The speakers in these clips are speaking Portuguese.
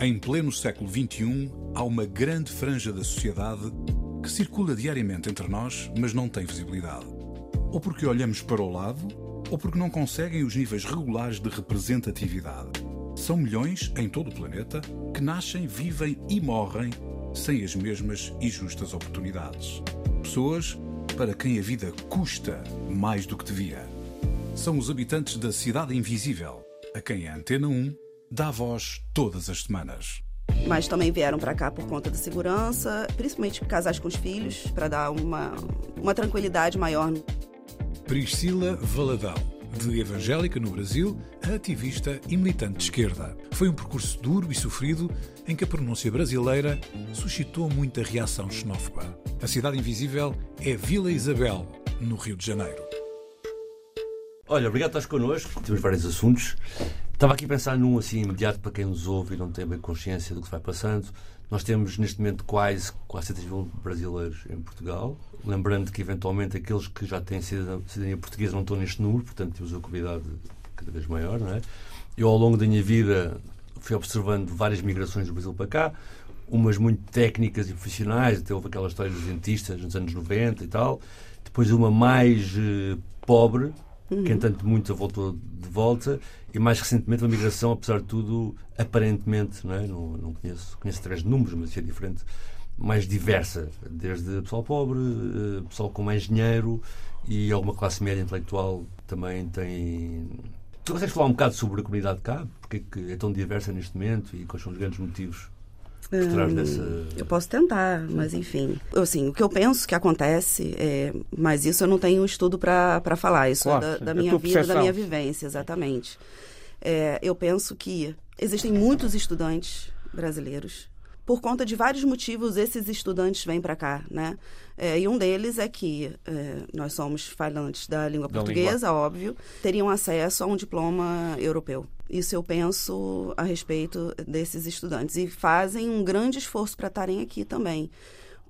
Em pleno século XXI, há uma grande franja da sociedade que circula diariamente entre nós, mas não tem visibilidade. Ou porque olhamos para o lado, ou porque não conseguem os níveis regulares de representatividade. São milhões em todo o planeta que nascem, vivem e morrem sem as mesmas e justas oportunidades. Pessoas para quem a vida custa mais do que devia. São os habitantes da Cidade Invisível, a quem a Antena 1 dá voz todas as semanas. Mas também vieram para cá por conta da segurança, principalmente casais com os filhos, para dar uma, uma tranquilidade maior. Priscila Valadão, de evangélica no Brasil a ativista e militante de esquerda. Foi um percurso duro e sofrido em que a pronúncia brasileira suscitou muita reação xenófoba. A cidade invisível é Vila Isabel, no Rio de Janeiro. Olha, obrigado por estás connosco. Temos vários assuntos. Estava aqui a pensar num assim imediato para quem nos ouve e não tem bem consciência do que vai passando. Nós temos neste momento quase 400 mil brasileiros em Portugal. Lembrando que eventualmente aqueles que já têm cidadania portuguesa não estão neste número, portanto temos uma comunidade cada vez maior, não é? Eu ao longo da minha vida fui observando várias migrações do Brasil para cá, umas muito técnicas e profissionais, até houve aquela história dos dentistas nos anos 90 e tal. Depois uma mais uh, pobre, uhum. que entanto voltou de volta, e mais recentemente uma migração, apesar de tudo, aparentemente, não, é? não, não conheço, conheço três números, mas isso é diferente, mais diversa, desde pessoal pobre, eh, pessoal com mais dinheiro e alguma classe média intelectual também tem. Tu consegues falar um bocado sobre a comunidade cá? Porque é que é tão diversa neste momento e quais são os grandes motivos por trás hum, dessa. Eu posso tentar, mas enfim. Assim, o que eu penso que acontece, é, mas isso eu não tenho estudo para falar, isso claro, é da, da é minha vida, da minha vivência, exatamente. É, eu penso que existem muitos estudantes brasileiros por conta de vários motivos, esses estudantes vêm para cá, né? É, e um deles é que é, nós somos falantes da língua da portuguesa, língua. óbvio, teriam acesso a um diploma europeu. Isso eu penso a respeito desses estudantes. E fazem um grande esforço para estarem aqui também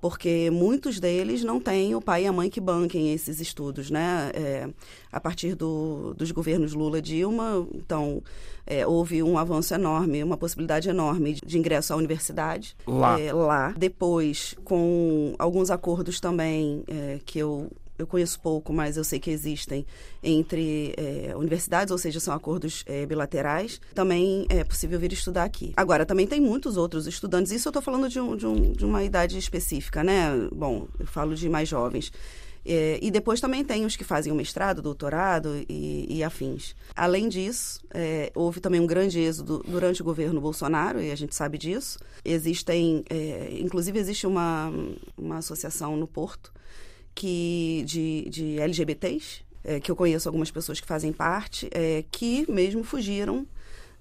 porque muitos deles não têm o pai e a mãe que banquem esses estudos, né? É, a partir do, dos governos Lula e Dilma, então é, houve um avanço enorme, uma possibilidade enorme de ingresso à universidade lá. É, lá. Depois, com alguns acordos também é, que eu eu conheço pouco, mas eu sei que existem entre é, universidades, ou seja, são acordos é, bilaterais. Também é possível vir estudar aqui. Agora, também tem muitos outros estudantes. Isso eu estou falando de, um, de, um, de, uma idade específica, né? Bom, eu falo de mais jovens. É, e depois também tem os que fazem o mestrado, doutorado e, e afins. Além disso, é, houve também um grande êxodo durante o governo Bolsonaro, e a gente sabe disso. Existem, é, inclusive existe uma, uma associação no Porto que de, de LGBTs, é, que eu conheço algumas pessoas que fazem parte, é, que mesmo fugiram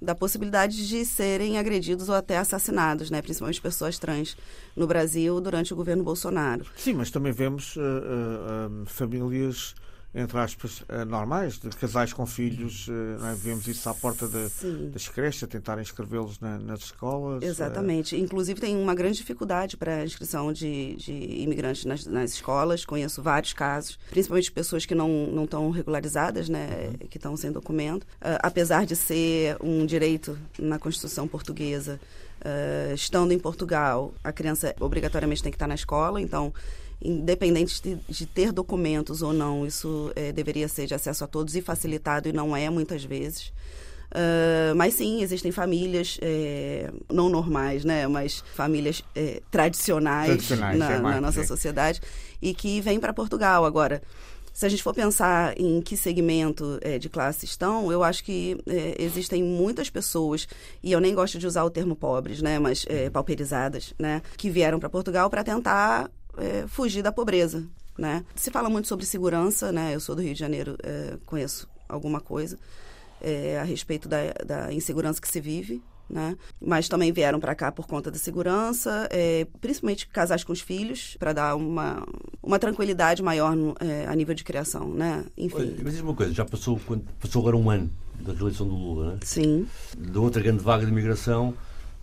da possibilidade de serem agredidos ou até assassinados, né? principalmente pessoas trans, no Brasil durante o governo Bolsonaro. Sim, mas também vemos uh, uh, um, famílias entre aspas, eh, normais, de casais com filhos, eh, é? vemos isso à porta de, das creches, a tentar inscrevê-los na, nas escolas. Exatamente. Inclusive, tem uma grande dificuldade para a inscrição de, de imigrantes nas, nas, escolas. Conheço vários casos, principalmente pessoas que não, não estão regularizadas, né, uhum. que estão sem documento. Uh, apesar de ser um direito na Constituição portuguesa, uh, estando em Portugal, a criança obrigatoriamente tem que estar na escola, então independente de, de, ter documentos ou não, isso é, deveria ser de acesso a todos e facilitado, e não é muitas vezes. Uh, mas sim, existem famílias é, não normais, né? Mas famílias é, tradicionais, tradicionais na, é na, nossa sociedade e que vêm para Portugal. Agora, se a gente for pensar em que segmento é, de classe estão, eu acho que é, existem muitas pessoas, e eu nem gosto de usar o termo pobres, né, mas é, pauperizadas, né, que vieram para Portugal para tentar é, fugir da pobreza, né? Se fala muito sobre segurança, né? Eu sou do Rio de Janeiro, é, conheço alguma coisa é, a respeito da, da, insegurança que se vive, né? Mas também vieram para cá por conta da segurança, é, principalmente casais com os filhos, para dar uma, uma tranquilidade maior no, é, a nível de criação, né? Enfim. Olha, mas diz uma coisa, já passou, passou agora um ano da reeleição do Lula, né? Sim. Da outra grande vaga de imigração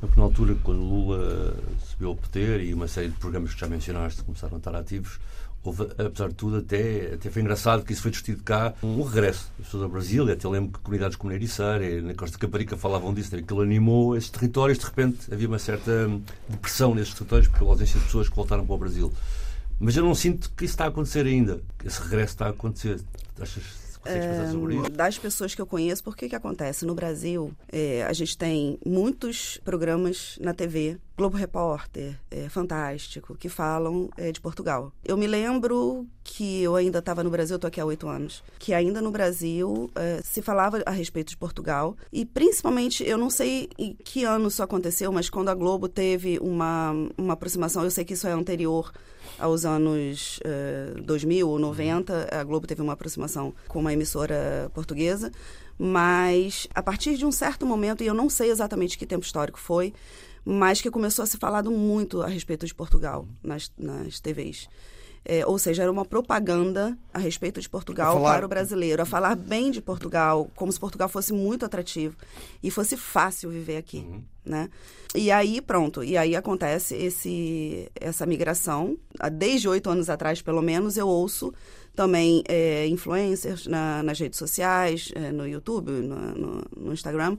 porque na altura, quando Lula subiu ao poder e uma série de programas que já mencionaste começaram a estar ativos, houve, apesar de tudo, até, até foi engraçado que isso foi discutido cá, um regresso das pessoas ao Brasil. E até lembro que comunidades como Neiriçara na Costa Caparica falavam disso, que ele animou esses territórios. De repente havia uma certa depressão nesses territórios pela ausência de pessoas que voltaram para o Brasil. Mas eu não sinto que isso está a acontecer ainda. Esse regresso está a acontecer. Achas é, das pessoas que eu conheço, por que que acontece? No Brasil, é, a gente tem muitos programas na TV, Globo Repórter, é, Fantástico, que falam é, de Portugal. Eu me lembro que eu ainda estava no Brasil, estou aqui há oito anos, que ainda no Brasil é, se falava a respeito de Portugal e principalmente, eu não sei em que ano isso aconteceu, mas quando a Globo teve uma, uma aproximação, eu sei que isso é anterior aos anos uh, 2000 ou 90, a Globo teve uma aproximação com uma emissora portuguesa, mas a partir de um certo momento, e eu não sei exatamente que tempo histórico foi, mas que começou a se falar muito a respeito de Portugal nas, nas TVs. É, ou seja, era uma propaganda a respeito de Portugal falar... para o brasileiro, a falar bem de Portugal, como se Portugal fosse muito atrativo e fosse fácil viver aqui, uhum. né? E aí, pronto, e aí acontece esse, essa migração. Desde oito anos atrás, pelo menos, eu ouço também é, influencers na, nas redes sociais, é, no YouTube, no, no, no Instagram,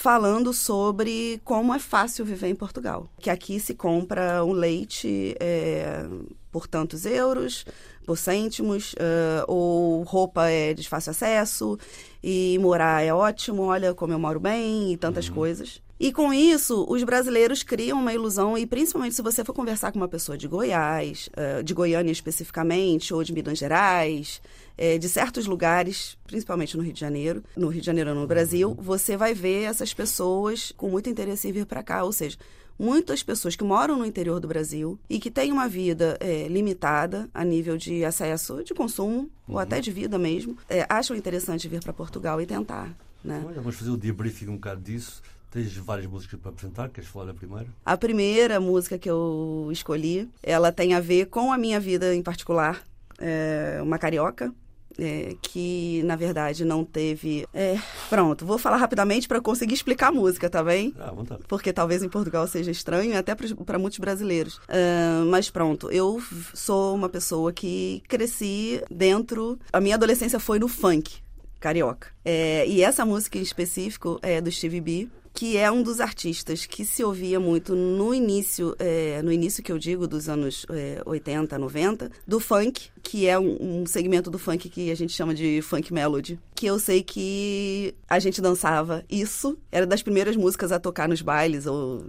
falando sobre como é fácil viver em Portugal. Que aqui se compra um leite é, por tantos euros, por cêntimos, uh, ou roupa é de fácil acesso, e morar é ótimo, olha como eu moro bem, e tantas uhum. coisas. E com isso, os brasileiros criam uma ilusão, e principalmente se você for conversar com uma pessoa de Goiás, uh, de Goiânia especificamente, ou de Minas Gerais, é, de certos lugares, principalmente no Rio de Janeiro, no Rio de Janeiro no Brasil, você vai ver essas pessoas com muito interesse em vir para cá. Ou seja, muitas pessoas que moram no interior do Brasil e que têm uma vida é, limitada a nível de acesso de consumo uhum. ou até de vida mesmo, é, acham interessante vir para Portugal e tentar. Né? Olha, vamos fazer o debriefing um bocado disso. Tens várias músicas para apresentar, queres falar da primeira? A primeira música que eu escolhi, ela tem a ver com a minha vida em particular. É uma carioca, é, que na verdade não teve. É, pronto, vou falar rapidamente para conseguir explicar a música, tá bem? Ah, vontade. Porque talvez em Portugal seja estranho, até para muitos brasileiros. Uh, mas pronto, eu sou uma pessoa que cresci dentro. A minha adolescência foi no funk carioca. É, e essa música em específico é do Stevie B que é um dos artistas que se ouvia muito no início, é, no início que eu digo, dos anos é, 80, 90, do funk, que é um, um, segmento do funk que a gente chama de funk melody, que eu sei que a gente dançava isso, era das primeiras músicas a tocar nos bailes, ou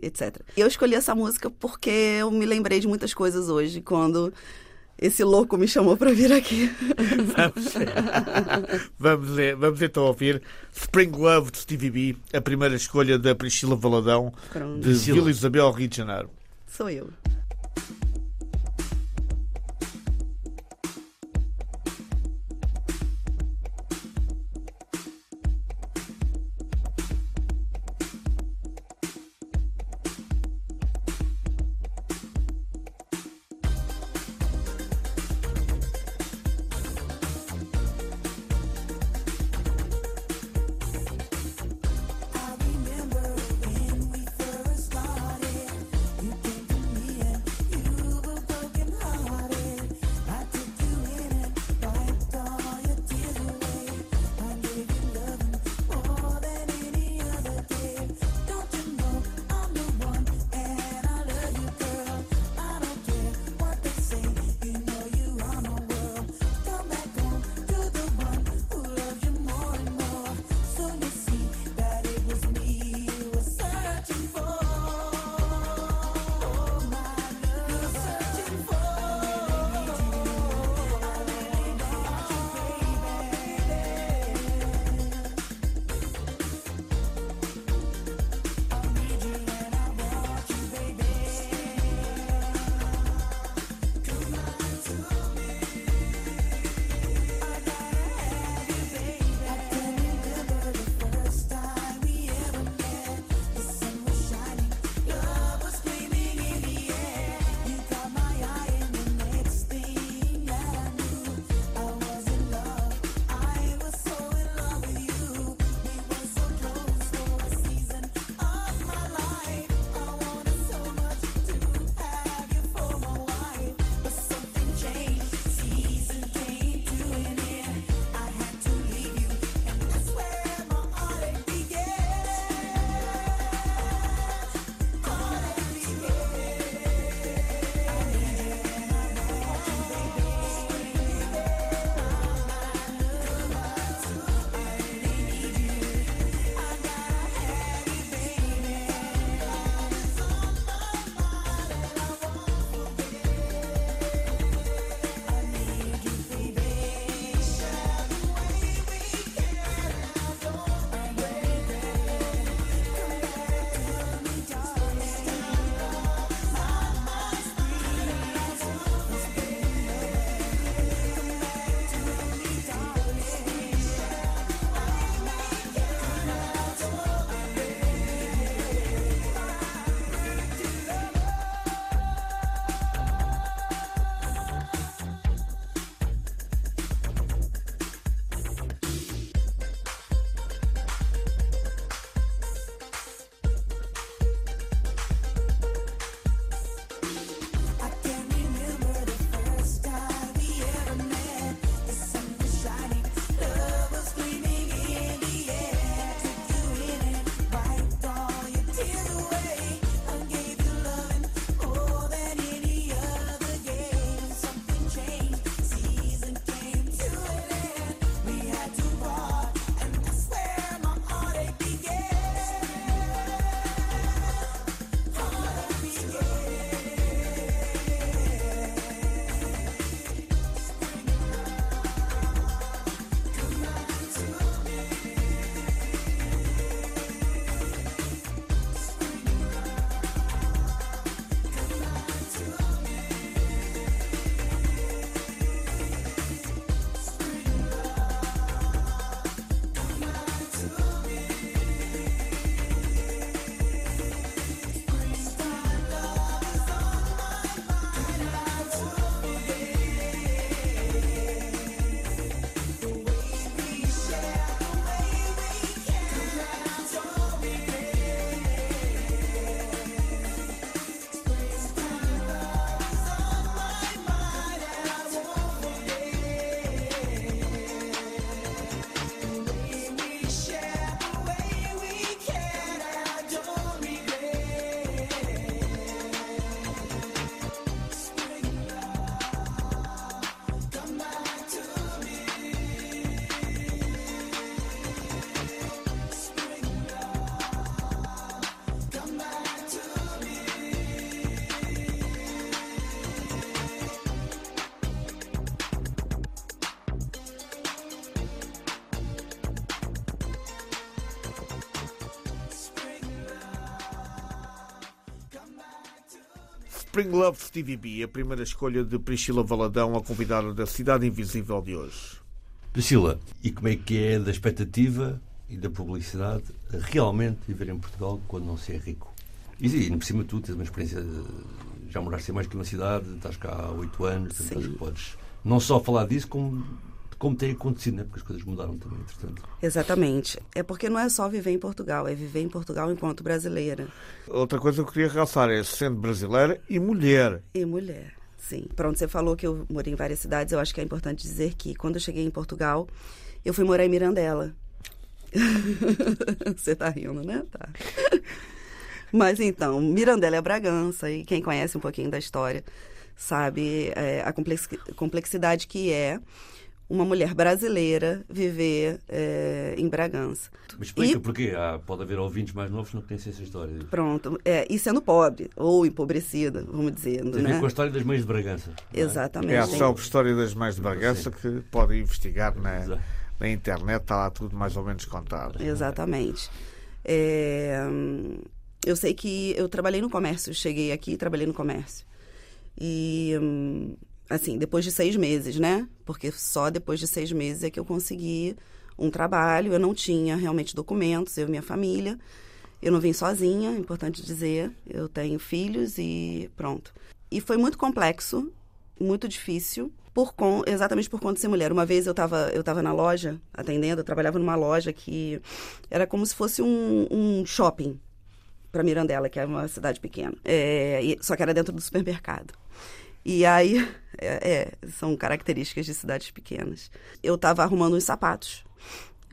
etc. Eu escolhi essa música porque eu me lembrei de muitas coisas hoje, quando esse louco me chamou para vir aqui. Vamos, vamos, vamos então ouvir Spring Love de Stevie B, a primeira escolha da Priscila Valadão, Pronto. de Vila Isabel, Rio de Janeiro. Sou eu. Spring Love TVB, a primeira escolha de Priscila Valadão, a convidada da Cidade Invisível de hoje. Priscila, e como é que é da expectativa e da publicidade realmente viver em Portugal quando não se é rico? E, e por cima de tudo, tens uma experiência, de, já moraste em mais que uma cidade, estás cá há oito anos, portanto, podes não só falar disso, como como tem acontecido, né? porque as coisas mudaram também, entretanto. Exatamente. É porque não é só viver em Portugal, é viver em Portugal enquanto brasileira. Outra coisa que eu queria realçar é sendo brasileira e mulher. E mulher. Sim. Pronto, você falou que eu morei em várias cidades. Eu acho que é importante dizer que quando eu cheguei em Portugal, eu fui morar em Mirandela. você tá rindo, né? Tá. Mas então, Mirandela é Bragança, e quem conhece um pouquinho da história sabe é, a complexidade que é uma mulher brasileira viver é, em Bragança. Mas explica e, porquê. Ah, pode haver ouvintes mais novos que não conhecem essa história. Pronto. É, e sendo pobre, ou empobrecida, vamos dizer. Tem a ver né? com a história das mães de Bragança. É? Exatamente. É a sobre história das mães de Bragança que podem investigar na, na internet, está lá tudo mais ou menos contado. Exatamente. É, eu sei que eu trabalhei no comércio, cheguei aqui e trabalhei no comércio. E hum, assim, depois de seis meses, né? Porque só depois de seis meses é que eu consegui um trabalho. Eu não tinha realmente documentos, eu e minha família. Eu não vim sozinha, é importante dizer. Eu tenho filhos e pronto. E foi muito complexo, muito difícil, por exatamente por conta de ser mulher. Uma vez eu estava eu tava na loja atendendo, eu trabalhava numa loja que era como se fosse um, um shopping para Mirandela, que é uma cidade pequena. É, só que era dentro do supermercado. E aí, é, é, são características de cidades pequenas. Eu estava arrumando uns sapatos.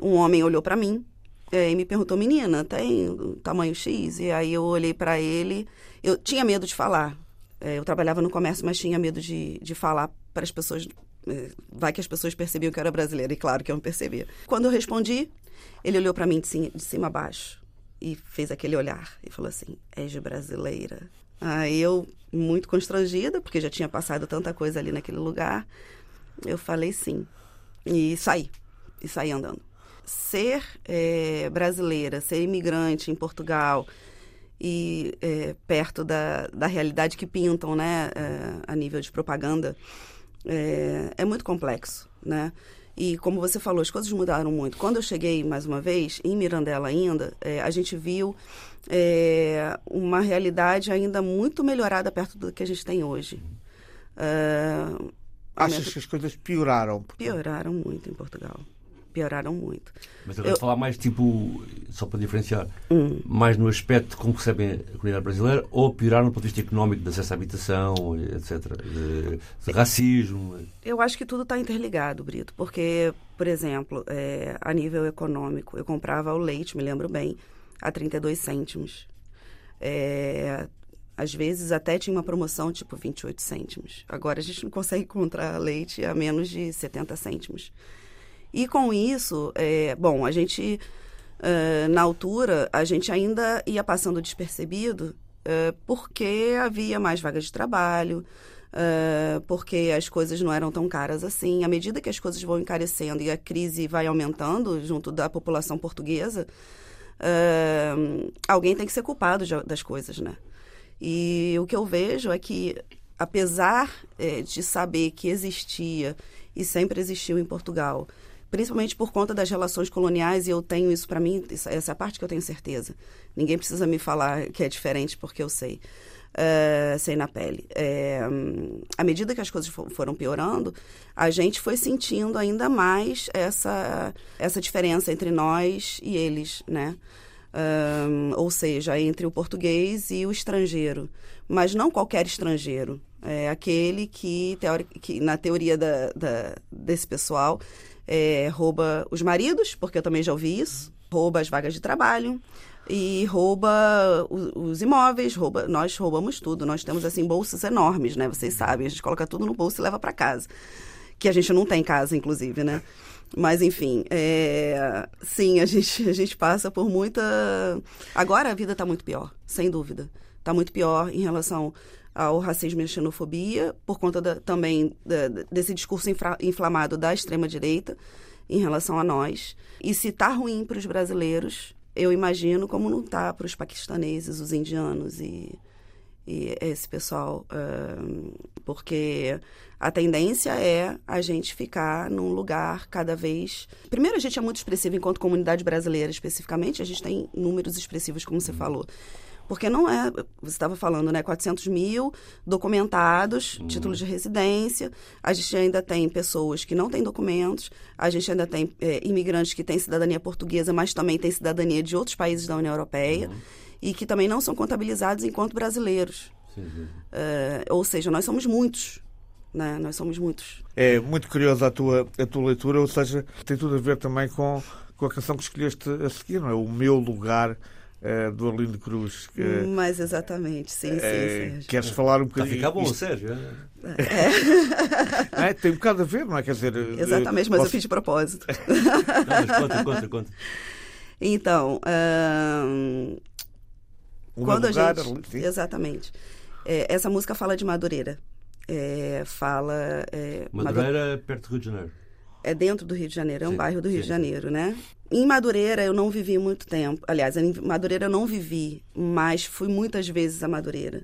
Um homem olhou para mim é, e me perguntou: Menina, tem tamanho X? E aí eu olhei para ele. Eu tinha medo de falar. É, eu trabalhava no comércio, mas tinha medo de, de falar para as pessoas. É, vai que as pessoas percebiam que eu era brasileira. E claro que eu não percebia. Quando eu respondi, ele olhou para mim de cima, de cima a baixo e fez aquele olhar e falou assim: És brasileira? Aí eu, muito constrangida, porque já tinha passado tanta coisa ali naquele lugar, eu falei sim. E saí. E saí andando. Ser é, brasileira, ser imigrante em Portugal e é, perto da, da realidade que pintam, né, é, a nível de propaganda, é, é muito complexo, né? E como você falou, as coisas mudaram muito. Quando eu cheguei mais uma vez, em Mirandela ainda, é, a gente viu é, uma realidade ainda muito melhorada perto do que a gente tem hoje. Uh, Achas minha... que as coisas pioraram? Pioraram muito em Portugal pioraram muito. Mas eu quero falar mais, tipo, só para diferenciar, hum. mais no aspecto de como recebem a comunidade brasileira ou pioraram do ponto de vista económico, de acesso à habitação, etc., de, de racismo? Eu acho que tudo está interligado, Brito, porque, por exemplo, é, a nível econômico, eu comprava o leite, me lembro bem, a 32 cêntimos. É, às vezes até tinha uma promoção tipo 28 cêntimos. Agora a gente não consegue encontrar leite a menos de 70 cêntimos. E com isso, é, bom, a gente, uh, na altura, a gente ainda ia passando despercebido uh, porque havia mais vagas de trabalho, uh, porque as coisas não eram tão caras assim. À medida que as coisas vão encarecendo e a crise vai aumentando junto da população portuguesa, alguém tem que ser culpado de, das coisas, né? E o que eu vejo é que, apesar é, de saber que existia e sempre existiu em Portugal principalmente por conta das relações coloniais, e eu tenho isso para mim, essa é a parte que eu tenho certeza. Ninguém precisa me falar que é diferente, porque eu sei. Uh, sei na pele. É, à medida que as coisas foram piorando, a gente foi sentindo ainda mais essa, essa diferença entre nós e eles, né? Um, ou seja, entre o português e o estrangeiro. Mas não qualquer estrangeiro. É aquele que, teori que na teoria da, da, desse pessoal, é, rouba os maridos, porque eu também já ouvi isso, rouba as vagas de trabalho e rouba os, os, imóveis, rouba, nós roubamos tudo. Nós temos assim bolsas enormes, né? Vocês sabem, a gente coloca tudo no bolso e leva para casa, que a gente não tem em casa, inclusive, né? Mas enfim, é... sim, a gente a gente passa por muita. Agora a vida está muito pior, sem dúvida. Está muito pior em relação ao racismo e à xenofobia, por conta da, também da, desse discurso infra, inflamado da extrema-direita em relação a nós. E se está ruim para os brasileiros, eu imagino como não está para os paquistaneses, os indianos e, e esse pessoal, uh, porque a tendência é a gente ficar num lugar cada vez. Primeiro, a gente é muito expressivo enquanto comunidade brasileira, especificamente, a gente tem números expressivos, como você falou. Porque não é, você estava falando, né? 400 mil documentados, uhum. títulos de residência. A gente ainda tem pessoas que não têm documentos. A gente ainda tem é, imigrantes que têm cidadania portuguesa, mas também têm cidadania de outros países da União Europeia. Uhum. E que também não são contabilizados enquanto brasileiros. Uh, ou seja, nós somos muitos. Né? Nós somos muitos. É muito curiosa a tua, a tua leitura, ou seja, tem tudo a ver também com, com a canção que escolheste a seguir, não é? O meu lugar uh, do Arlindo Cruz. Que, Mas exatamente, sim, sim, Sérgio. Queres falar um bocadinho? Está a ficar bom, Sérgio. É. é. tem um bocado a ver, não é? Quer dizer, Exatamente, mas posso... eu fiz de propósito. não, mas conta, conta, conta. Então, um, quando lugar, a gente. Exatamente. É, essa música fala de Madureira. É, fala. É, Madureira, perto do Rio de Janeiro. É dentro do Rio de Janeiro, é um sim, bairro do Rio sim. de Janeiro, né? Em Madureira eu não vivi muito tempo. Aliás, em Madureira eu não vivi, mas fui muitas vezes a Madureira.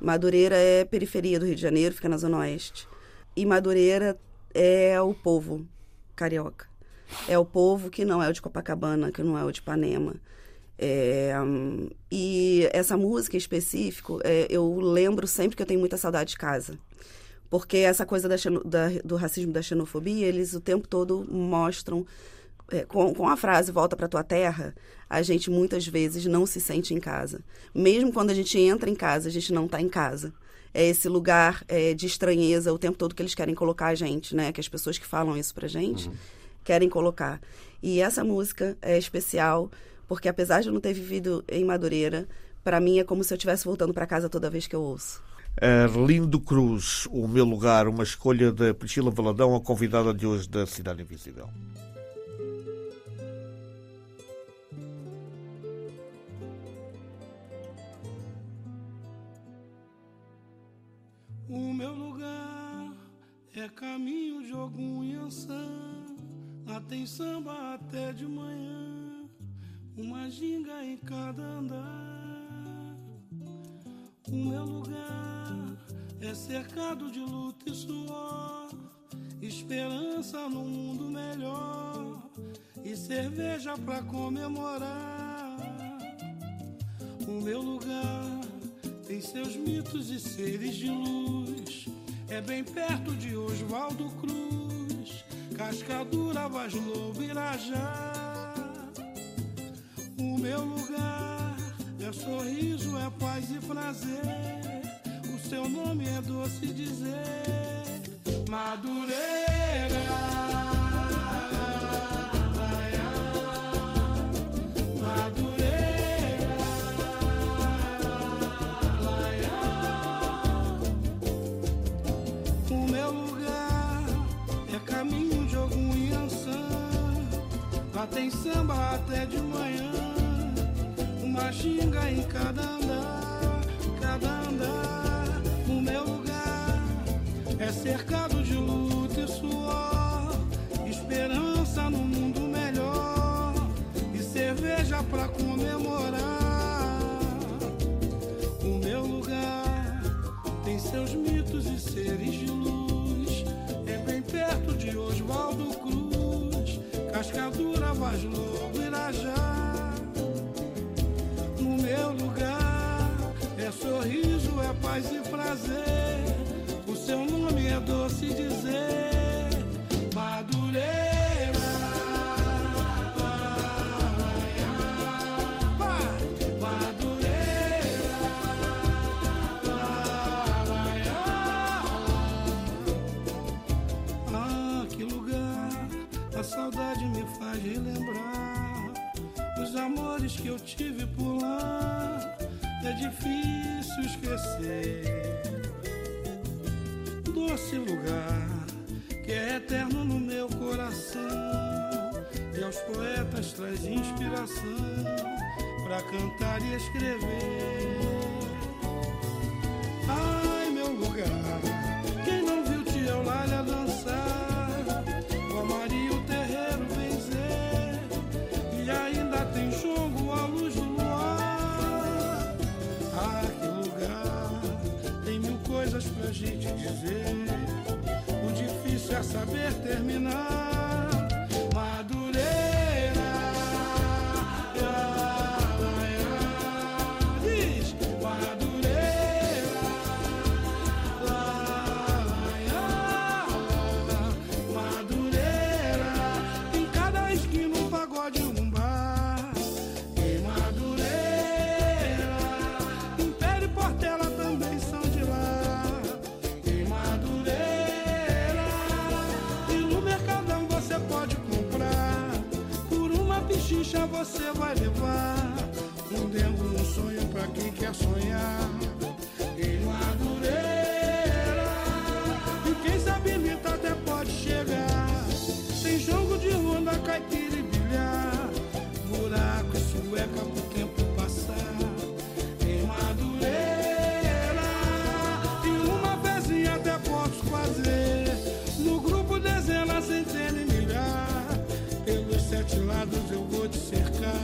Madureira é periferia do Rio de Janeiro, fica na Zona Oeste. E Madureira é o povo carioca. É o povo que não é o de Copacabana, que não é o de Ipanema. É, e essa música em específico, é, eu lembro sempre que eu tenho muita saudade de casa. Porque essa coisa da, da, do racismo da xenofobia, eles o tempo todo mostram é, com, com a frase volta para tua terra, a gente muitas vezes não se sente em casa. Mesmo quando a gente entra em casa, a gente não está em casa. É esse lugar é, de estranheza o tempo todo que eles querem colocar a gente, né? Que as pessoas que falam isso pra gente uhum. querem colocar. E essa música é especial porque apesar de eu não ter vivido em Madureira, para mim é como se eu estivesse voltando para casa toda vez que eu ouço. Lindo Cruz, o meu lugar, uma escolha da Priscila Valadão, a convidada de hoje da Cidade Invisível. O meu lugar é caminho de algum Yansan. Lá tem samba até de manhã, uma ginga em cada andar. O meu lugar é cercado de luta e suor, esperança num mundo melhor e cerveja pra comemorar. O meu lugar tem seus mitos e seres de luz. É bem perto de Oswaldo Cruz, Cascadura, Vaz Lobo, Irajá. O meu lugar é sorriso, é paz e prazer. O seu nome é doce dizer, Madureira. tem samba até de xinga em cada andar, cada andar. O meu lugar é cercado de luta e suor, esperança no mundo melhor e cerveja pra comemorar. O meu lugar tem seus mitos e seres de luz, é bem perto de Oswaldo Cruz. Cascadura, Vaz sorriso, é paz e prazer. O seu nome é doce dizer, Madureira. amores que eu tive por lá é difícil esquecer. Doce lugar que é eterno no meu coração e aos poetas traz inspiração para cantar e escrever. Ai, meu lugar, fazer. O difícil é saber terminar. Você vai levar. Um dengo, um sonho pra quem quer sonhar. Em Madureira, e quem sabe imita até pode chegar. Tem jogo de ronda, caipira e bilhar. Buraco e sueca pro tempo passar. Em Madureira, e uma vezinha até posso fazer. No grupo dezena, centena e milhar. Pelos sete lados eu vou te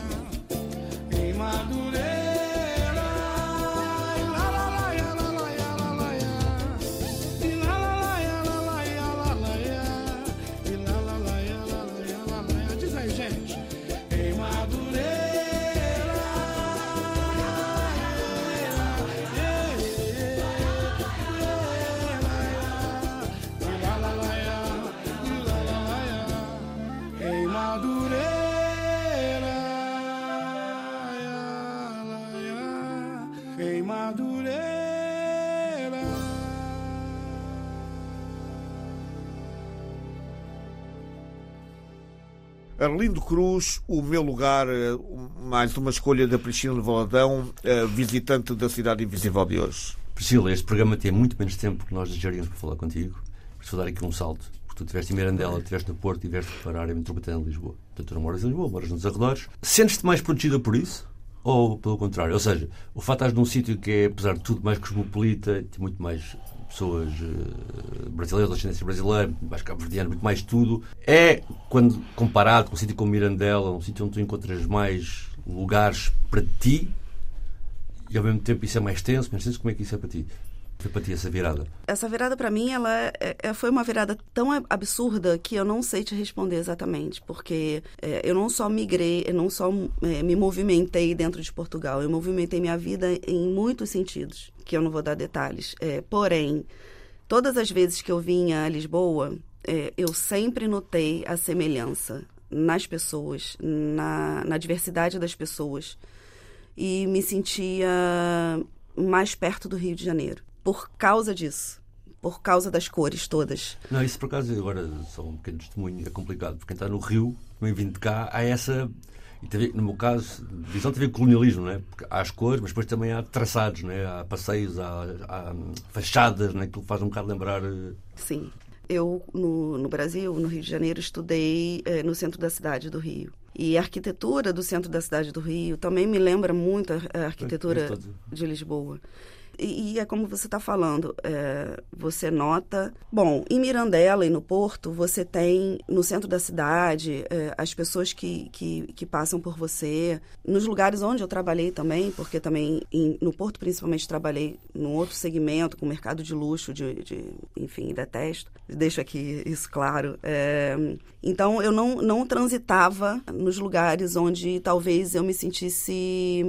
Arlindo Cruz, o meu lugar, eh, mais uma escolha da Priscila Valadão, eh, visitante da Cidade Invisível de hoje. Priscila, este programa tem muito menos tempo que nós desejaríamos para falar contigo. Vou dar aqui um salto. Porque tu estiveste em Mirandela, estiveste no Porto, estiveste para a área metropolitana de Lisboa. Portanto, tu não moras em Lisboa, moras nos arredores. Sentes-te mais protegida por isso? Ou pelo contrário? Ou seja, o fato de estás num sítio que é, apesar de tudo, mais cosmopolita, tem muito mais pessoas brasileiras, de ascendência brasileira, mais cabo-verdiana, muito mais tudo. É, quando comparado com um sítio como Mirandela, um sítio onde tu encontras mais lugares para ti, e ao mesmo tempo isso é mais tenso, menos tenso, como é que isso é para ti? Para ti essa virada? Essa virada para mim, ela é- é- foi uma virada tão ab- absurda que eu não sei te responder exatamente, porque é, eu não só migrei, eu não só é, me movimentei dentro de Portugal, eu movimentei minha vida em muitos sentidos, que eu não vou dar detalhes. É, porém, todas as vezes que eu vinha a Lisboa, é, eu sempre notei a semelhança nas pessoas, na, na diversidade das pessoas e me sentia mais perto do Rio de Janeiro por causa disso, por causa das cores todas. Não, isso por acaso, agora só um pequeno testemunho, é complicado, porque quem está no Rio, também vindo de cá, há essa. E ver, no meu caso, visão com colonialismo, não é? Porque há as cores, mas depois também há traçados, não é? Há passeios, há, há fachadas, não é? Aquilo faz um bocado lembrar. eh, Sim. Eu, no, no Brasil, no Rio de Janeiro, estudei eh, no centro da cidade do Rio. E a arquitetura do centro da cidade do Rio também me lembra muito a, a arquitetura Todo- de Lisboa. E, é como você está falando, é, você nota. Bom, em Mirandela e no Porto, você tem no centro da cidade é, as pessoas que, que, que passam por você. Nos lugares onde eu trabalhei também, porque também em- no Porto, principalmente, trabalhei num outro segmento, com mercado de luxo, de, de enfim, detesto. Deixo aqui isso claro. É, então, eu não, não transitava nos lugares onde talvez eu me sentisse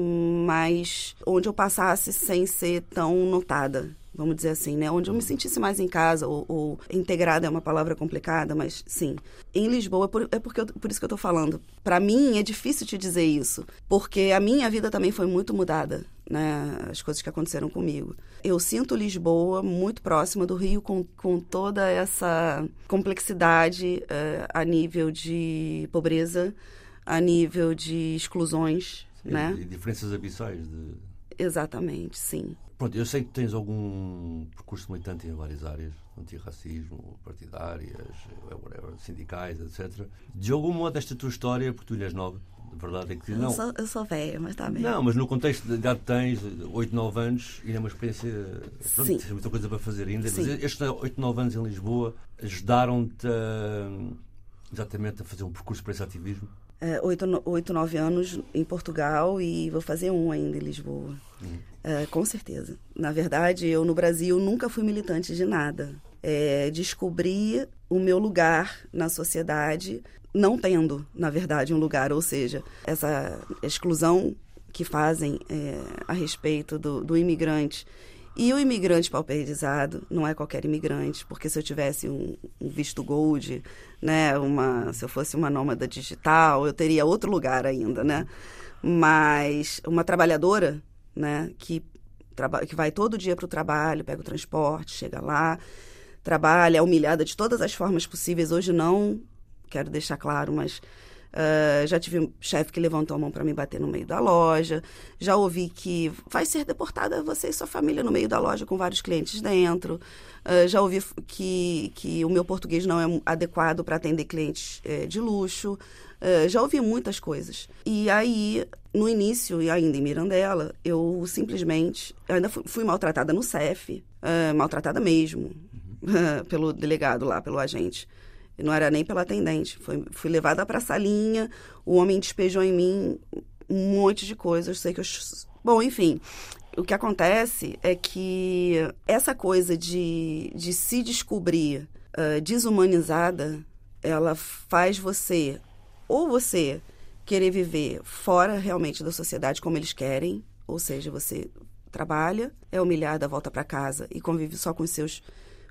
mais. onde eu passasse sem ser tão notada. Vamos dizer assim, né? Onde eu me sentisse mais em casa, ou, ou integrada é uma palavra complicada, mas sim. Em Lisboa, é por, é porque eu- por isso que eu tô falando. Para mim é difícil te dizer isso, porque a minha vida também foi muito mudada, né? As coisas que aconteceram comigo. Eu sinto Lisboa muito próxima do Rio, com, com toda essa complexidade eh, a nível de pobreza, a nível de exclusões, né? e diferenças abissais de. Exatamente, sim. Pronto, eu sei que tens algum percurso militante em várias áreas, antirracismo, partidárias, whatever, sindicais, etc. De algum modo, esta tua história, porque tu ainda és nova, a verdade é que Eu não. sou, eu sou velha, mas tá bem. Não, mas no contexto de idade que tens, 8, 9 anos, ainda é uma experiência. Pronto, Sim. tens muita coisa para fazer ainda. Sim. Mas estes 8, 9 anos em Lisboa ajudaram-te a, exatamente a fazer um percurso para esse ativismo? É, oito, oito, nove anos em Portugal e vou fazer um ainda em Lisboa. É, com certeza. Na verdade, eu no Brasil nunca fui militante de nada. é descobrir o meu lugar na sociedade, não tendo, na verdade, um lugar, ou seja, essa exclusão que fazem é, a respeito do, do imigrante e o imigrante pauperizado não é qualquer imigrante, porque se eu tivesse um, um, visto gold, né, uma, se eu fosse uma nômada digital, eu teria outro lugar ainda, né? Mas uma trabalhadora, né, que, que vai todo dia para o trabalho, pega o transporte, chega lá, trabalha, é humilhada de todas as formas possíveis. Hoje não, quero deixar claro, mas Uh, já tive um chefe que levantou a mão para me bater no meio da loja. Já ouvi que vai ser deportada você e sua família no meio da loja com vários clientes dentro. Uh, já ouvi que, que o meu português não é adequado para atender clientes uh, de luxo. Ah, já ouvi muitas coisas. E aí, no início, e ainda em Mirandela, eu simplesmente. Ainda fui, fui, maltratada no CEF, maltratada mesmo, uhum. pelo delegado lá, pelo agente. Não era nem pela atendente. Fui levada para a salinha, o homem despejou em mim um monte de coisas. Sei que eu. Bom, enfim. O que acontece é que essa coisa de, de se descobrir uh, desumanizada, ela faz você, ou você querer viver fora realmente da sociedade como eles querem, ou seja, você trabalha, é humilhada, volta para casa e convive só com seus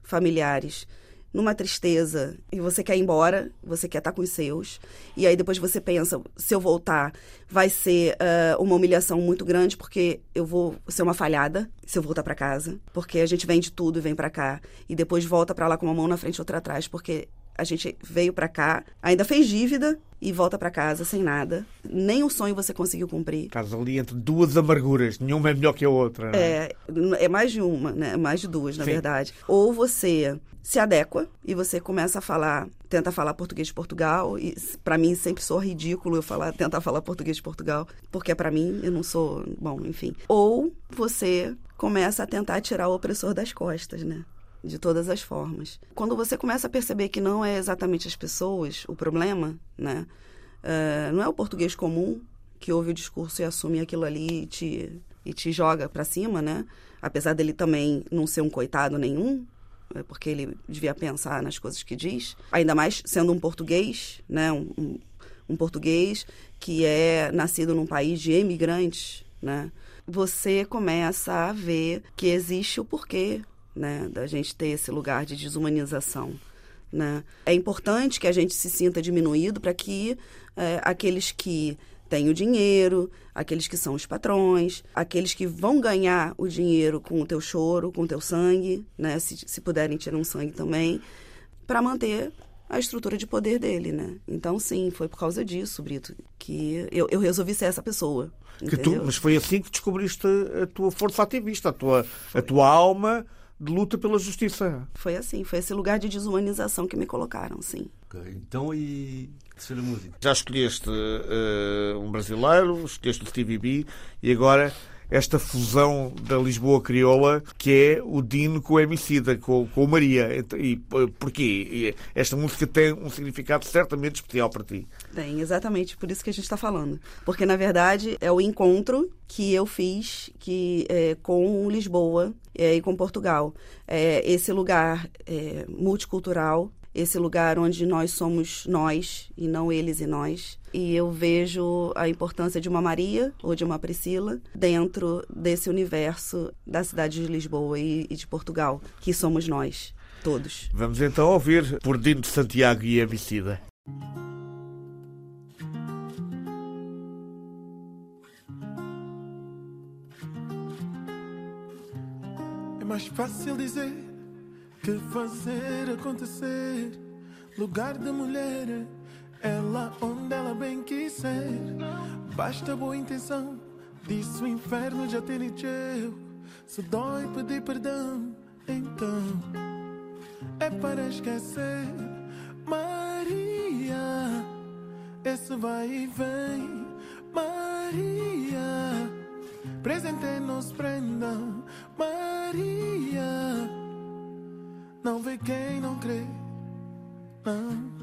familiares numa tristeza e você quer ir embora, você quer estar com os seus, e aí depois você pensa, se eu voltar, vai ser uh, uma humilhação muito grande porque eu vou ser uma falhada se eu voltar para casa, porque a gente vende tudo e vem para cá. E depois volta para lá com uma mão na frente e outra atrás, porque a gente veio para cá, ainda fez dívida e volta para casa sem nada. Nem o sonho você conseguiu cumprir. Estás ali entre duas amarguras, nenhuma é melhor que a outra. É, é, é mais de uma, né? É mais de duas, na Sim. verdade. Ou você se adequa e você começa a falar, tenta falar português de Portugal e para mim sempre sou ridículo eu falar, tentar falar português de Portugal, porque para mim eu não sou, bom, enfim. Ou você começa a tentar tirar o opressor das costas, né? De todas as formas. Quando você começa a perceber que não é exatamente as pessoas o problema, né? Uh, não é o português comum que ouve o discurso e assume aquilo ali e te, e te joga para cima, né? Apesar dele também não ser um coitado nenhum, é porque ele devia pensar nas coisas que diz. Ainda mais sendo um português, né? Um, um, um português que é nascido num país de emigrantes, né? Você começa a ver que existe o porquê né, da gente ter esse lugar de desumanização. Né? É importante que a gente se sinta diminuído para que é, aqueles que têm o dinheiro, aqueles que são os patrões, aqueles que vão ganhar o dinheiro com o teu choro, com o teu sangue, né? se, se puderem tirar um sangue também, para manter a estrutura de poder dele, né? Então, sim, foi por causa disso, Brito, que eu, eu resolvi ser essa pessoa. Tu, mas foi assim que descobriste a tua força ativista, a tua, a tua alma de luta pela justiça. Foi assim, foi esse lugar de desumanização que me colocaram, sim. Okay. Então, e terceira música? Já escolheste uh, um brasileiro, escolheste o Stevie B e agora esta fusão da Lisboa crioula que é o Dino com o Emicida, com, com o Maria. E porquê? Esta música tem um significado certamente especial para ti. Tem, exatamente por isso que a gente está falando. Porque, na verdade, é o encontro que eu fiz que, é, com Lisboa é, e com Portugal. É, esse lugar é, multicultural esse lugar onde nós somos nós e não eles e nós. E eu vejo a importância de uma Maria ou de uma Priscila dentro desse universo da cidade de Lisboa e, e de Portugal, que somos nós, todos. Vamos então ouvir por Dino Santiago e Emicida. É mais fácil dizer que fazer acontecer. Lugar da mulher lá onde ela bem quiser. Basta boa intenção, disso o inferno já te encheu. Se dói pedir perdão, então é para esquecer. Maria, esse vai e vem. Maria, presente nos prenda. Maria não vê quem não crê, não.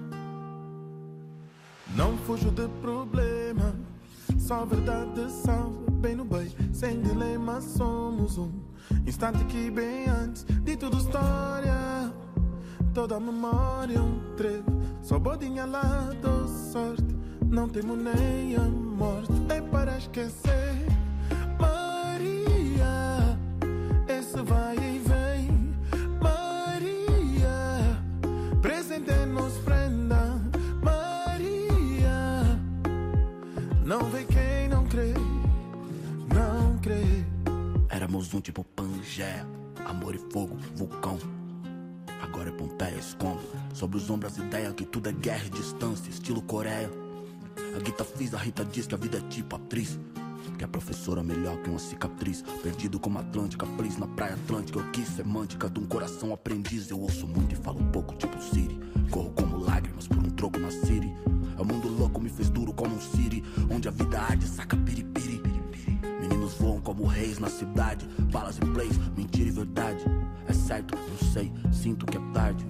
Não fujo de problema, só verdade salva. Bem no bem, sem dilema, somos um instante que bem antes de tudo história. toda a memória um trevo. Só bodinha lá dou sorte, não temo nem a morte. É para esquecer, e fogo, vulcão. Agora é Pompeia, escondo. Sobre os ombros a ideia que tudo é guerra e distância, estilo Coreia. A Guita fiz, a Rita diz que a vida é tipo atriz. Que a professora melhor que uma cicatriz. Perdido como Atlântica, preso na praia Atlântica. Eu quis semântica de um coração aprendiz. Eu ouço muito e falo pouco, tipo Siri. Corro como lágrimas por um troco na Siri. É o mundo louco me fez duro como um Siri. Onde a vida arde, saca piripiri. Meninos voam como reis na cidade. Balas e plays, mentira e verdade. É certo, não sei, sinto que é tarde.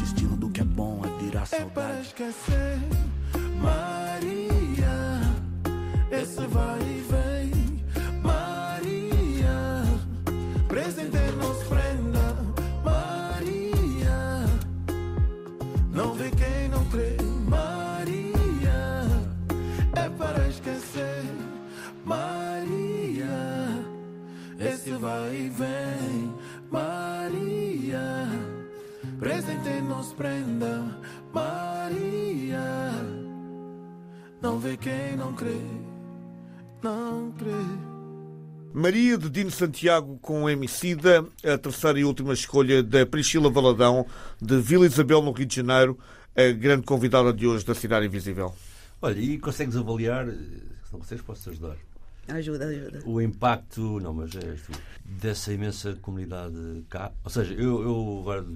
Destino do que é bom é virar É para saudade. esquecer, Maria, esse vai e vem, Maria, presente nos prenda, Maria, não vê quem vai e vem, Maria. Presente nos prenda, Maria. Não vê quem não crê, não crê. Maria de Dino Santiago com Emicida, a terceira e última escolha da Priscila Valadão, de Vila Isabel, no Rio de Janeiro, a grande convidada de hoje da Cidade Invisível. Olha, e consegues avaliar, se não consegues, posso-te ajudar. Ajuda, ajuda. O impacto, não, mas é isto, dessa imensa comunidade cá. Ou seja, eu, eu agora,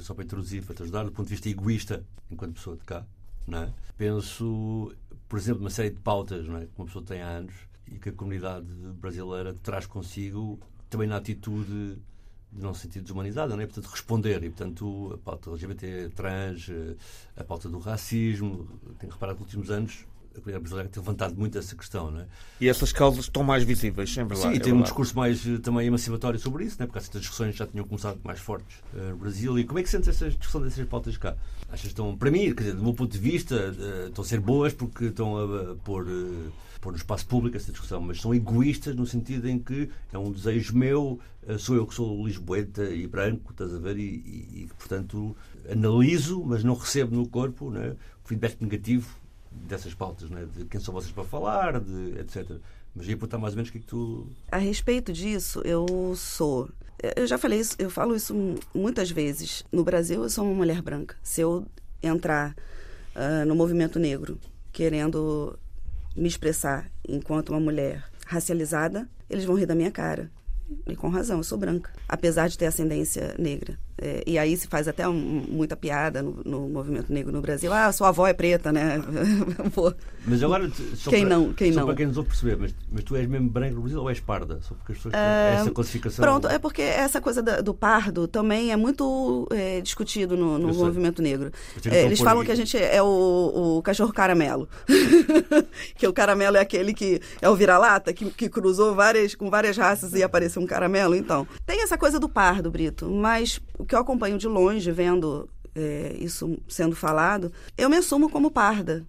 só para introduzir, para te ajudar, do ponto de vista egoísta, enquanto pessoa de cá, é? penso, por exemplo, uma série de pautas não é? que uma pessoa tem há anos e que a comunidade brasileira traz consigo também na atitude de não sentir desumanizada, não é? Portanto, responder. E, portanto, a pauta LGBT, trans, eh, a pauta do racismo. Tenho reparado que nos últimos anos a comunidade brasileira tem levantado muito essa questão, não é? E essas causas estão mais visíveis, é verdade. Sim, é tem um verdade. discurso mais eh, também emancipatório sobre isso, né? porque essas discussões já tinham começado mais fortes eh, no Brasil. E como é que sentes essa discussão dessas pautas cá? Achas que estão, para mim, quer dizer, do meu ponto de vista, eh, estão a ser boas porque estão a, a pôr, eh, pôr no espaço público essa discussão, mas são egoístas no sentido em que é um desejo meu, sou eu que sou lisboeta e branco, estás a ver, e, e, e, portanto analiso, mas não recebo no corpo né? o feedback negativo dessas pautas, né? de quem são vocês para falar, de, etc. Mas ia perguntar mais ou menos o que é que tu. A respeito disso, eu sou. Eu já falei isso, eu falo isso muitas vezes. No Brasil, eu sou uma mulher branca. Se eu entrar ah, no movimento negro querendo me expressar enquanto uma mulher racializada, eles vão rir da minha cara. E com razão, eu sou branca, apesar de ter ascendência negra. É, e aí se faz até um- muita piada no, no movimento negro no Brasil. Ah, sua avó é preta, né? Mas agora. Quem para, não, quem não? para quem nos ouve perceber, mas, mas tu és mesmo branco no Brasil ou és parda? Só porque as pessoas têm Ah, essa classificação. Pronto, é porque essa coisa da- do pardo também é muito é, discutido no, no movimento negro. É, eles falam aqui. que a gente é o, o cachorro caramelo. que o caramelo é aquele que é o vira-lata, que, que cruzou várias, com várias raças e apareceu um caramelo. Então, tem essa coisa do pardo, Brito, mas o que eu acompanho de longe, vendo é, isso sendo falado, eu me assumo como parda.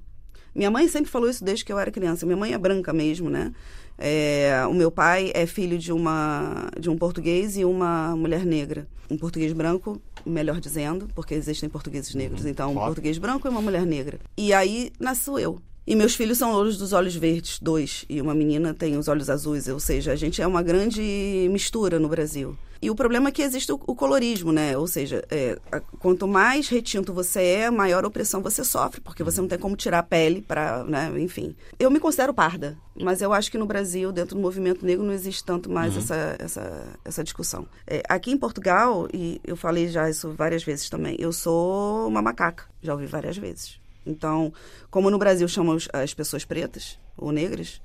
Minha mãe sempre falou isso desde que eu era criança. Minha mãe é branca mesmo, né? É, o meu pai é filho de uma de um português e uma mulher negra. Um português branco, melhor dizendo, porque existem portugueses negros. Então, um português branco e uma mulher negra. E aí nasço eu. E meus filhos são louros dos olhos verdes, dois. E uma menina tem os olhos azuis. Ou seja, a gente é uma grande mistura no Brasil. E o problema é que existe o, o colorismo, né? Ou seja, é, a- quanto mais retinto você é, maior opressão você sofre, porque você não tem como tirar a pele para, né? Enfim. Eu me considero parda, mas eu acho que no Brasil, dentro do movimento negro, não existe tanto mais essa, essa, essa discussão. É, aqui em Portugal, e eu falei já isso várias vezes também, eu sou uma macaca, já ouvi várias vezes. Então, como no Brasil chamam as pessoas pretas ou negras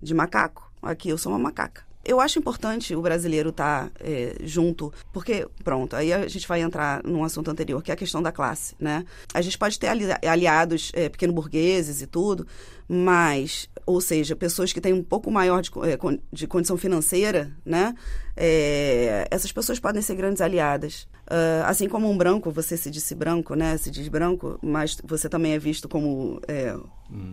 de macaco, aqui eu sou uma macaca. Eu acho importante o brasileiro estar é, junto, porque, pronto, aí a gente vai entrar num assunto anterior, que é a questão da classe, né? A gente pode ter ali- aliados é, pequeno-burgueses e tudo, mas, ou seja, pessoas que têm um pouco maior de, con- de condição financeira, né? É, essas pessoas podem ser grandes aliadas. Ah, assim como um branco, você se disse branco, né? Se diz branco, mas você também é visto como é,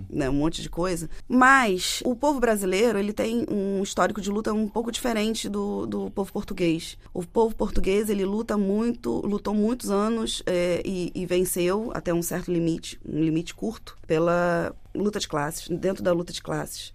né, um monte de coisa. Mas o povo brasileiro ele tem um histórico de luta um pouco diferente do, do povo português. O povo português ele luta muito, lutou muitos anos é, e, e venceu até um certo limite, um limite curto, pela luta de classes, dentro da luta de classes.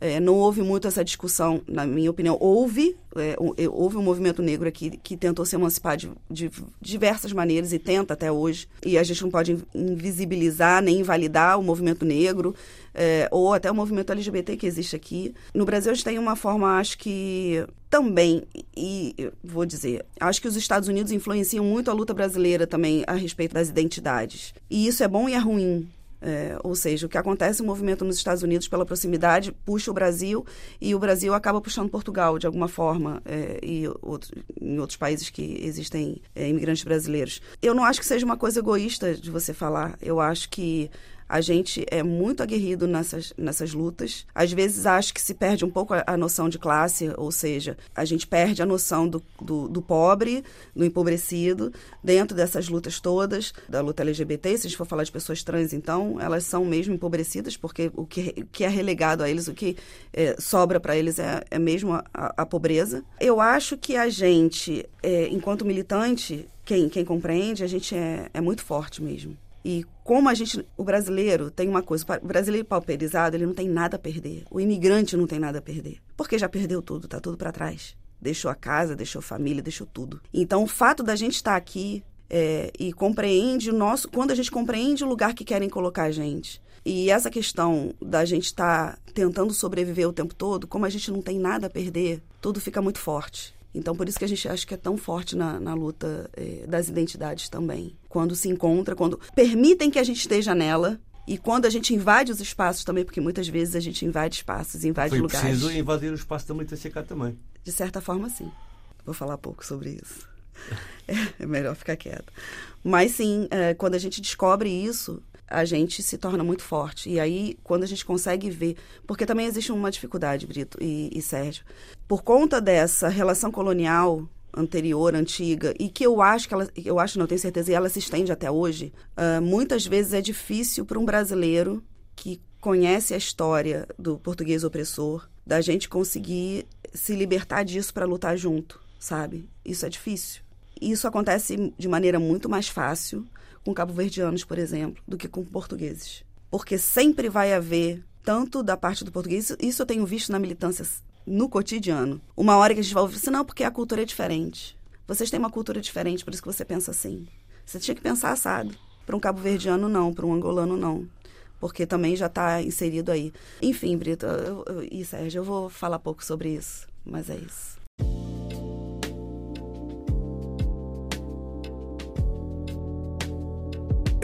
É, não houve muito essa discussão, na minha opinião. Houve, é, houve um movimento negro aqui que tentou se emancipar de, de diversas maneiras e tenta até hoje. E a gente não pode invisibilizar nem invalidar o movimento negro é, ou até o movimento LGBT que existe aqui. No Brasil, a gente tem uma forma, acho que também, e vou dizer, acho que os Estados Unidos influenciam muito a luta brasileira também a respeito das identidades. E isso é bom e é ruim. É, ou seja, o que acontece no movimento nos Estados Unidos pela proximidade puxa o Brasil e o Brasil acaba puxando Portugal de alguma forma é, e outro, em outros países que existem é, imigrantes brasileiros. Eu não acho que seja uma coisa egoísta de você falar. Eu acho que a gente é muito aguerrido nessas, nessas lutas. Às vezes acho que se perde um pouco a, a noção de classe, ou seja, a gente perde a noção do, do, do pobre, do empobrecido, dentro dessas lutas todas, da luta LGBT. Se a gente for falar de pessoas trans, então, elas são mesmo empobrecidas, porque o que, o que é relegado a eles, o que é, sobra para eles é, é mesmo a, a, pobreza. Eu acho que a gente, é, enquanto militante, quem, quem compreende, a gente é, é muito forte mesmo. E como a gente, o brasileiro tem uma coisa, o brasileiro pauperizado, ele não tem nada a perder. O imigrante não tem nada a perder, porque já perdeu tudo, tá tudo para trás. Deixou a casa, deixou a família, deixou tudo. Então, o fato da gente estar aqui é, e compreende o nosso, quando a gente compreende o lugar que querem colocar a gente. E essa questão da gente estar tá tentando sobreviver o tempo todo, como a gente não tem nada a perder, tudo fica muito forte. Então, por isso que a gente acha que é tão forte na, na luta eh, das identidades também. Quando se encontra, quando permitem que a gente esteja nela e quando a gente invade os espaços também, porque muitas vezes a gente invade espaços, invade Foi lugares. preciso invadir o espaço da cá também. De certa forma, sim. Vou falar pouco sobre isso. É, melhor ficar quieta. Mas sim, é, quando a gente descobre isso, a gente se torna muito forte. E aí, quando a gente consegue ver. Porque também existe uma dificuldade, Brito e, e Sérgio. Por conta dessa relação colonial anterior, antiga, e que eu acho que ela, eu acho, não tenho certeza, e ela se estende até hoje, uh, muitas vezes é difícil para um brasileiro que conhece a história do português opressor, da gente conseguir se libertar disso para lutar junto, sabe? Isso é difícil. Isso acontece de maneira muito mais fácil com cabo-verdianos, por exemplo, do que com portugueses. Porque sempre vai haver, tanto da parte do português, isso eu tenho visto na militância no cotidiano. Uma hora que a gente vai ouvir assim, não, porque a cultura é diferente. Vocês têm uma cultura diferente, por isso que você pensa assim. Você tinha que pensar assado. Para um cabo-verdiano, não. Para um angolano, não. Porque também já está inserido aí. Enfim, Brito eu, eu, e Sérgio, eu vou falar pouco sobre isso, mas é isso.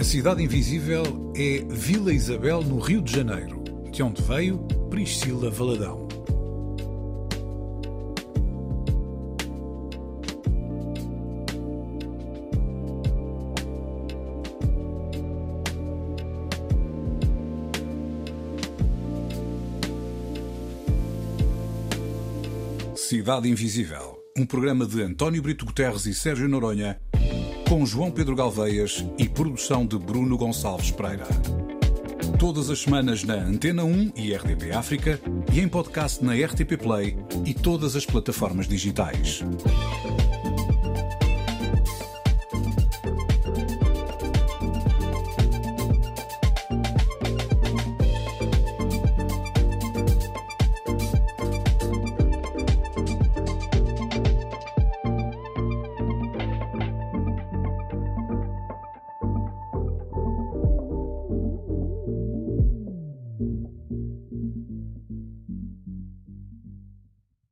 A Cidade Invisível é Vila Isabel, no Rio de Janeiro, de onde veio Priscila Valadão. Cidade Invisível, um programa de António Brito Guterres e Sérgio Noronha, com João Pedro Galveias e produção de Bruno Gonçalves Pereira. Todas as semanas na Antena 1 e RDP África e em podcast na RTP Play e todas as plataformas digitais.